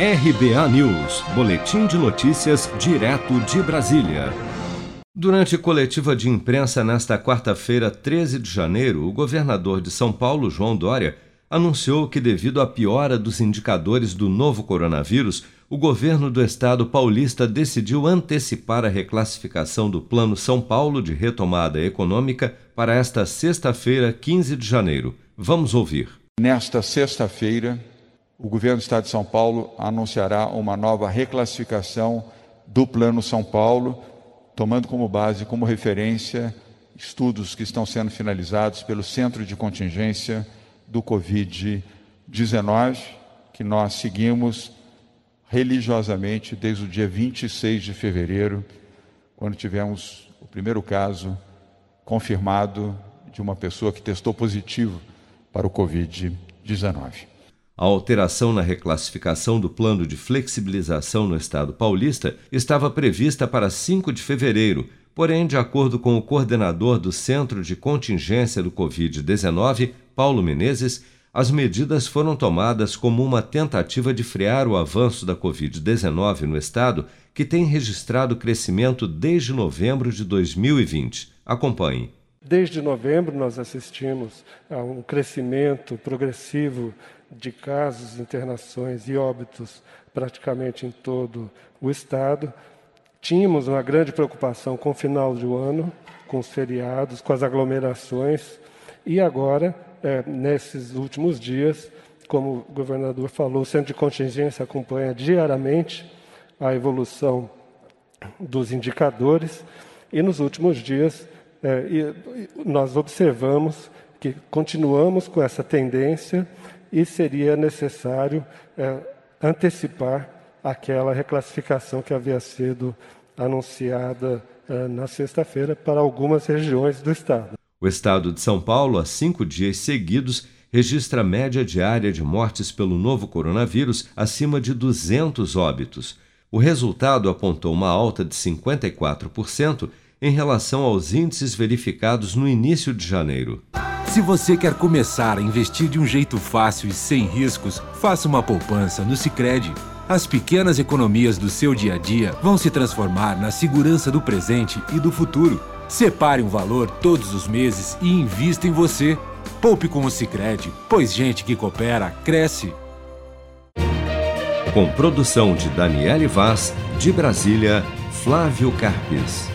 RBA News, Boletim de Notícias, direto de Brasília. Durante coletiva de imprensa nesta quarta-feira, 13 de janeiro, o governador de São Paulo, João Dória, anunciou que, devido à piora dos indicadores do novo coronavírus, o governo do estado paulista decidiu antecipar a reclassificação do Plano São Paulo de Retomada Econômica para esta sexta-feira, 15 de janeiro. Vamos ouvir. Nesta sexta-feira, o governo do estado de São Paulo anunciará uma nova reclassificação do Plano São Paulo, tomando como base, como referência, estudos que estão sendo finalizados pelo Centro de Contingência do Covid-19, que nós seguimos religiosamente desde o dia 26 de fevereiro, quando tivemos o primeiro caso confirmado de uma pessoa que testou positivo para o Covid-19. A alteração na reclassificação do plano de flexibilização no estado paulista estava prevista para 5 de fevereiro, porém, de acordo com o coordenador do Centro de Contingência do Covid-19, Paulo Menezes, as medidas foram tomadas como uma tentativa de frear o avanço da Covid-19 no estado, que tem registrado crescimento desde novembro de 2020. Acompanhe. Desde novembro, nós assistimos a um crescimento progressivo de casos, internações e óbitos praticamente em todo o estado. Tínhamos uma grande preocupação com o final do ano, com os feriados, com as aglomerações, e agora, é, nesses últimos dias, como o governador falou, o centro de contingência acompanha diariamente a evolução dos indicadores, e nos últimos dias é, nós observamos que continuamos com essa tendência e seria necessário é, antecipar aquela reclassificação que havia sido anunciada é, na sexta-feira para algumas regiões do estado. O estado de São Paulo, há cinco dias seguidos, registra média diária de mortes pelo novo coronavírus acima de 200 óbitos. O resultado apontou uma alta de 54% em relação aos índices verificados no início de janeiro. Se você quer começar a investir de um jeito fácil e sem riscos, faça uma poupança no Sicredi. As pequenas economias do seu dia a dia vão se transformar na segurança do presente e do futuro. Separe um valor todos os meses e invista em você. Poupe com o Sicredi, pois gente que coopera cresce. Com produção de Daniele Vaz, de Brasília, Flávio Carpes.